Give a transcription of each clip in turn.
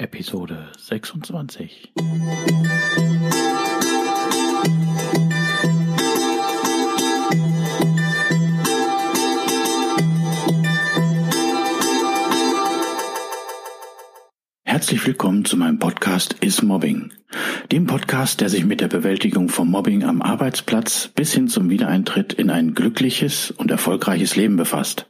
Episode 26. Herzlich willkommen zu meinem Podcast Is Mobbing, dem Podcast, der sich mit der Bewältigung von Mobbing am Arbeitsplatz bis hin zum Wiedereintritt in ein glückliches und erfolgreiches Leben befasst.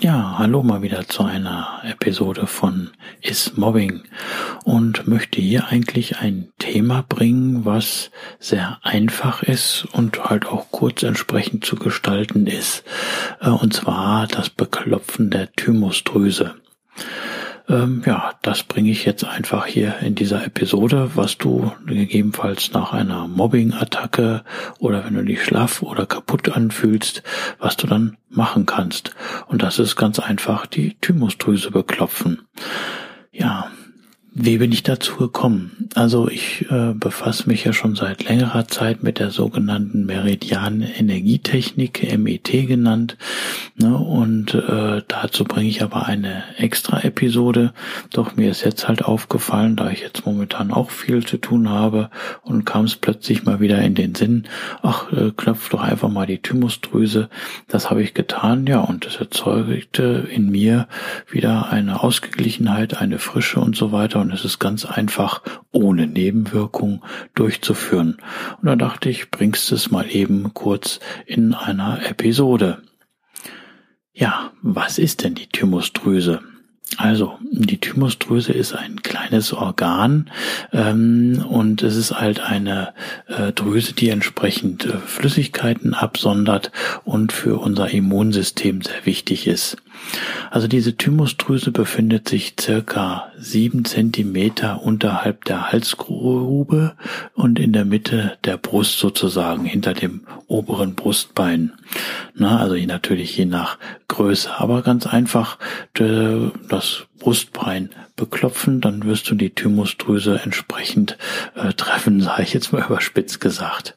Ja, hallo mal wieder zu einer Episode von Is Mobbing und möchte hier eigentlich ein Thema bringen, was sehr einfach ist und halt auch kurz entsprechend zu gestalten ist. Äh, und zwar das Beklopfen der Thymusdrüse. Ähm, ja, das bringe ich jetzt einfach hier in dieser Episode, was du gegebenenfalls nach einer Mobbing-Attacke oder wenn du dich schlaff oder kaputt anfühlst, was du dann machen kannst. Und das ist ganz einfach die Thymusdrüse beklopfen. Ja, wie bin ich dazu gekommen? Also ich äh, befasse mich ja schon seit längerer Zeit mit der sogenannten Meridian Energietechnik, MET genannt. Ne? Und äh, dazu bringe ich aber eine extra Episode. Doch mir ist jetzt halt aufgefallen, da ich jetzt momentan auch viel zu tun habe und kam es plötzlich mal wieder in den Sinn, ach, äh, knöpf doch einfach mal die Thymusdrüse. Das habe ich getan, ja, und es erzeugte in mir wieder eine Ausgeglichenheit, eine Frische und so weiter und es ist ganz einfach ohne Nebenwirkung durchzuführen. Und da dachte ich, bringst es mal eben kurz in einer Episode. Ja, was ist denn die Thymusdrüse? Also, die Thymusdrüse ist ein kleines Organ ähm, und es ist halt eine äh, Drüse, die entsprechend äh, Flüssigkeiten absondert und für unser Immunsystem sehr wichtig ist. Also diese Thymusdrüse befindet sich circa sieben Zentimeter unterhalb der Halsgrube und in der Mitte der Brust sozusagen, hinter dem oberen Brustbein. Na, also natürlich je nach Größe, aber ganz einfach das Brustbein beklopfen, dann wirst du die Thymusdrüse entsprechend äh, treffen, sage ich jetzt mal überspitzt gesagt.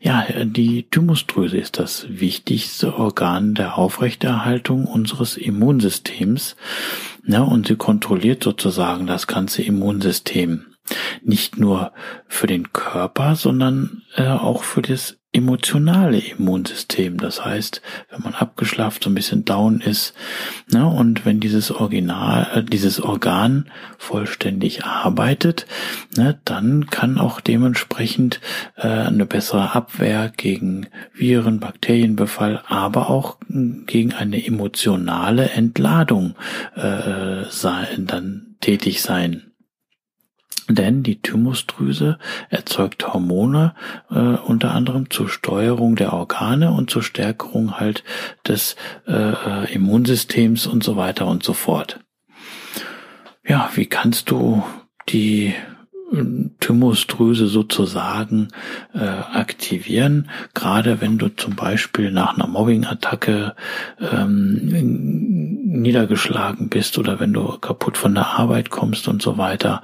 Ja, die Thymusdrüse ist das wichtigste Organ der Aufrechterhaltung unseres Immunsystems. Ja, und sie kontrolliert sozusagen das ganze Immunsystem. Nicht nur für den Körper, sondern äh, auch für das emotionale Immunsystem. Das heißt, wenn man abgeschlafen so ein bisschen down ist, ne, und wenn dieses Original, äh, dieses Organ vollständig arbeitet, ne, dann kann auch dementsprechend äh, eine bessere Abwehr gegen Viren, Bakterienbefall, aber auch gegen eine emotionale Entladung äh, sein, dann tätig sein. Denn die Thymusdrüse erzeugt Hormone äh, unter anderem zur Steuerung der Organe und zur Stärkung halt des äh, äh, Immunsystems und so weiter und so fort. Ja, wie kannst du die Thymusdrüse sozusagen äh, aktivieren, gerade wenn du zum Beispiel nach einer Mobbing-Attacke ähm, niedergeschlagen bist oder wenn du kaputt von der Arbeit kommst und so weiter,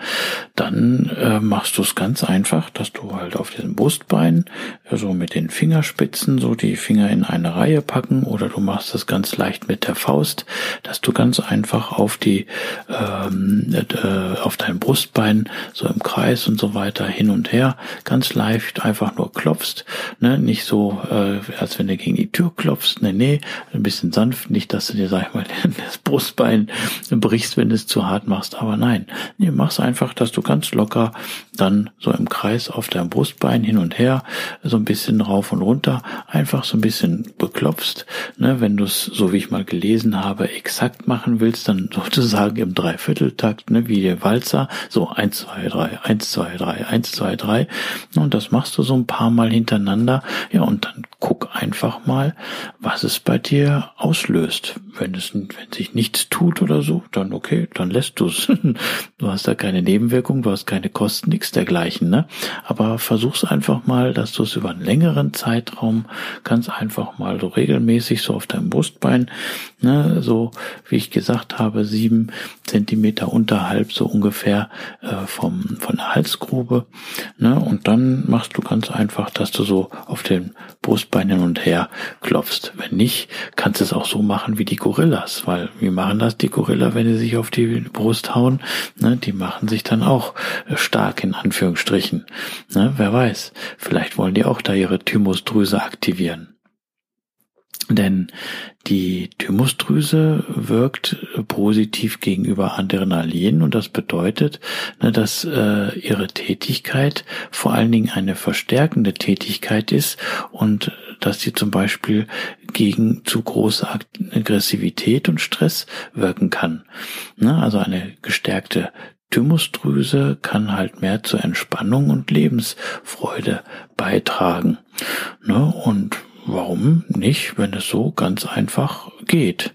dann äh, machst du es ganz einfach, dass du halt auf diesem Brustbein so also mit den Fingerspitzen so die Finger in eine Reihe packen oder du machst es ganz leicht mit der Faust, dass du ganz einfach auf die ähm, äh, auf dein Brustbein so im Kreis und so weiter hin und her ganz leicht einfach nur klopfst, ne, nicht so, äh, als wenn du gegen die Tür klopfst, ne, nee, ein bisschen sanft, nicht, dass du dir, sag ich mal, das Brustbein brichst, wenn du es zu hart machst, aber nein, nee, mach's einfach, dass du ganz locker dann so im Kreis auf deinem Brustbein hin und her, so ein bisschen rauf und runter, einfach so ein bisschen beklopfst, ne, wenn du es, so wie ich mal gelesen habe, exakt machen willst, dann sozusagen im Dreivierteltakt, ne, wie der Walzer, so eins, zwei, drei, eins, zwei, drei, eins, zwei, drei. Und das machst du so ein paar Mal hintereinander. Ja, und dann guck einfach mal, was es bei dir auslöst. Wenn es, wenn sich nichts tut oder so, dann okay, dann lässt du es. Du hast da keine Nebenwirkung, du hast keine Kosten, nichts dergleichen, ne? Aber versuch's einfach mal, dass du es über einen längeren Zeitraum ganz einfach mal so regelmäßig so auf deinem Brustbein, ne, so wie ich gesagt habe, sieben Zentimeter unterhalb so ungefähr äh, vom von der Halsgrube, ne? Und dann machst du ganz einfach, dass du so auf den Brustbein hin und her klopfst. Wenn nicht, kannst du es auch so machen wie die Gorillas, weil wie machen das die Gorilla, wenn sie sich auf die Brust hauen? Ne, die machen sich dann auch äh, stark in Anführungsstrichen. Ne, wer weiß, vielleicht wollen die auch da ihre Thymusdrüse aktivieren. Denn die Thymusdrüse wirkt positiv gegenüber Adrenalin und das bedeutet, ne, dass äh, ihre Tätigkeit vor allen Dingen eine verstärkende Tätigkeit ist und dass sie zum Beispiel gegen zu große Aggressivität und Stress wirken kann. Ne, also eine gestärkte Thymusdrüse kann halt mehr zur Entspannung und Lebensfreude beitragen. Ne, und warum nicht, wenn es so ganz einfach geht?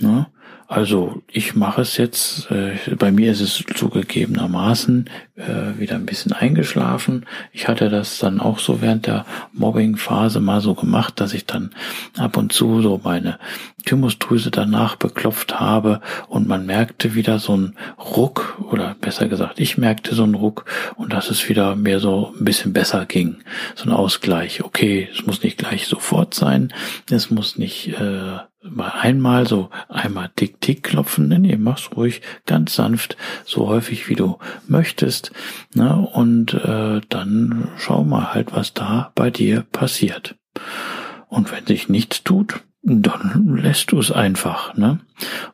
Ne? Also ich mache es jetzt, äh, bei mir ist es zugegebenermaßen äh, wieder ein bisschen eingeschlafen. Ich hatte das dann auch so während der Mobbing-Phase mal so gemacht, dass ich dann ab und zu so meine Thymusdrüse danach beklopft habe und man merkte wieder so einen Ruck oder besser gesagt, ich merkte so einen Ruck und dass es wieder mehr so ein bisschen besser ging. So ein Ausgleich. Okay, es muss nicht gleich sofort sein, es muss nicht äh, mal einmal so einmal tick tick klopfen. Nee, nee, mach's ruhig ganz sanft, so häufig wie du möchtest. Ne? Und äh, dann schau mal halt, was da bei dir passiert. Und wenn sich nichts tut, dann lässt du es einfach. Ne?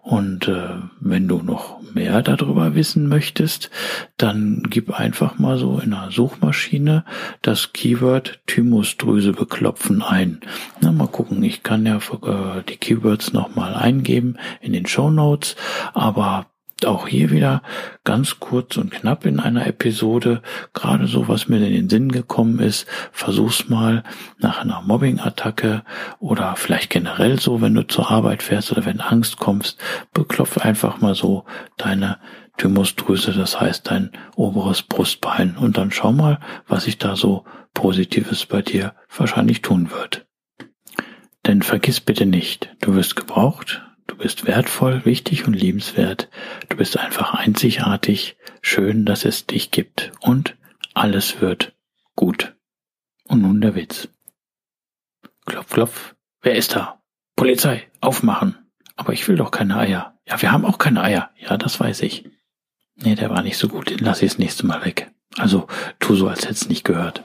Und äh, wenn du noch mehr darüber wissen möchtest, dann gib einfach mal so in einer Suchmaschine das Keyword Thymusdrüse beklopfen ein. Na, mal gucken, ich kann ja äh, die Keywords nochmal eingeben in den Show Notes, aber auch hier wieder ganz kurz und knapp in einer Episode, gerade so, was mir in den Sinn gekommen ist, versuch's mal nach einer Mobbing-Attacke oder vielleicht generell so, wenn du zur Arbeit fährst oder wenn Angst kommst, beklopf einfach mal so deine Thymusdrüse, das heißt dein oberes Brustbein. Und dann schau mal, was sich da so Positives bei dir wahrscheinlich tun wird. Denn vergiss bitte nicht, du wirst gebraucht, Du bist wertvoll, wichtig und liebenswert. Du bist einfach einzigartig. Schön, dass es dich gibt. Und alles wird gut. Und nun der Witz. Klopf, klopf. Wer ist da? Polizei, aufmachen. Aber ich will doch keine Eier. Ja, wir haben auch keine Eier. Ja, das weiß ich. Nee, der war nicht so gut. Den lass ich das nächste Mal weg. Also, tu so, als hätt's nicht gehört.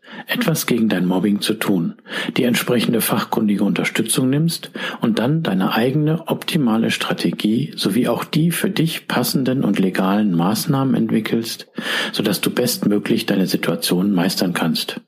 etwas gegen dein Mobbing zu tun, die entsprechende fachkundige Unterstützung nimmst und dann deine eigene optimale Strategie sowie auch die für dich passenden und legalen Maßnahmen entwickelst, sodass du bestmöglich deine Situation meistern kannst.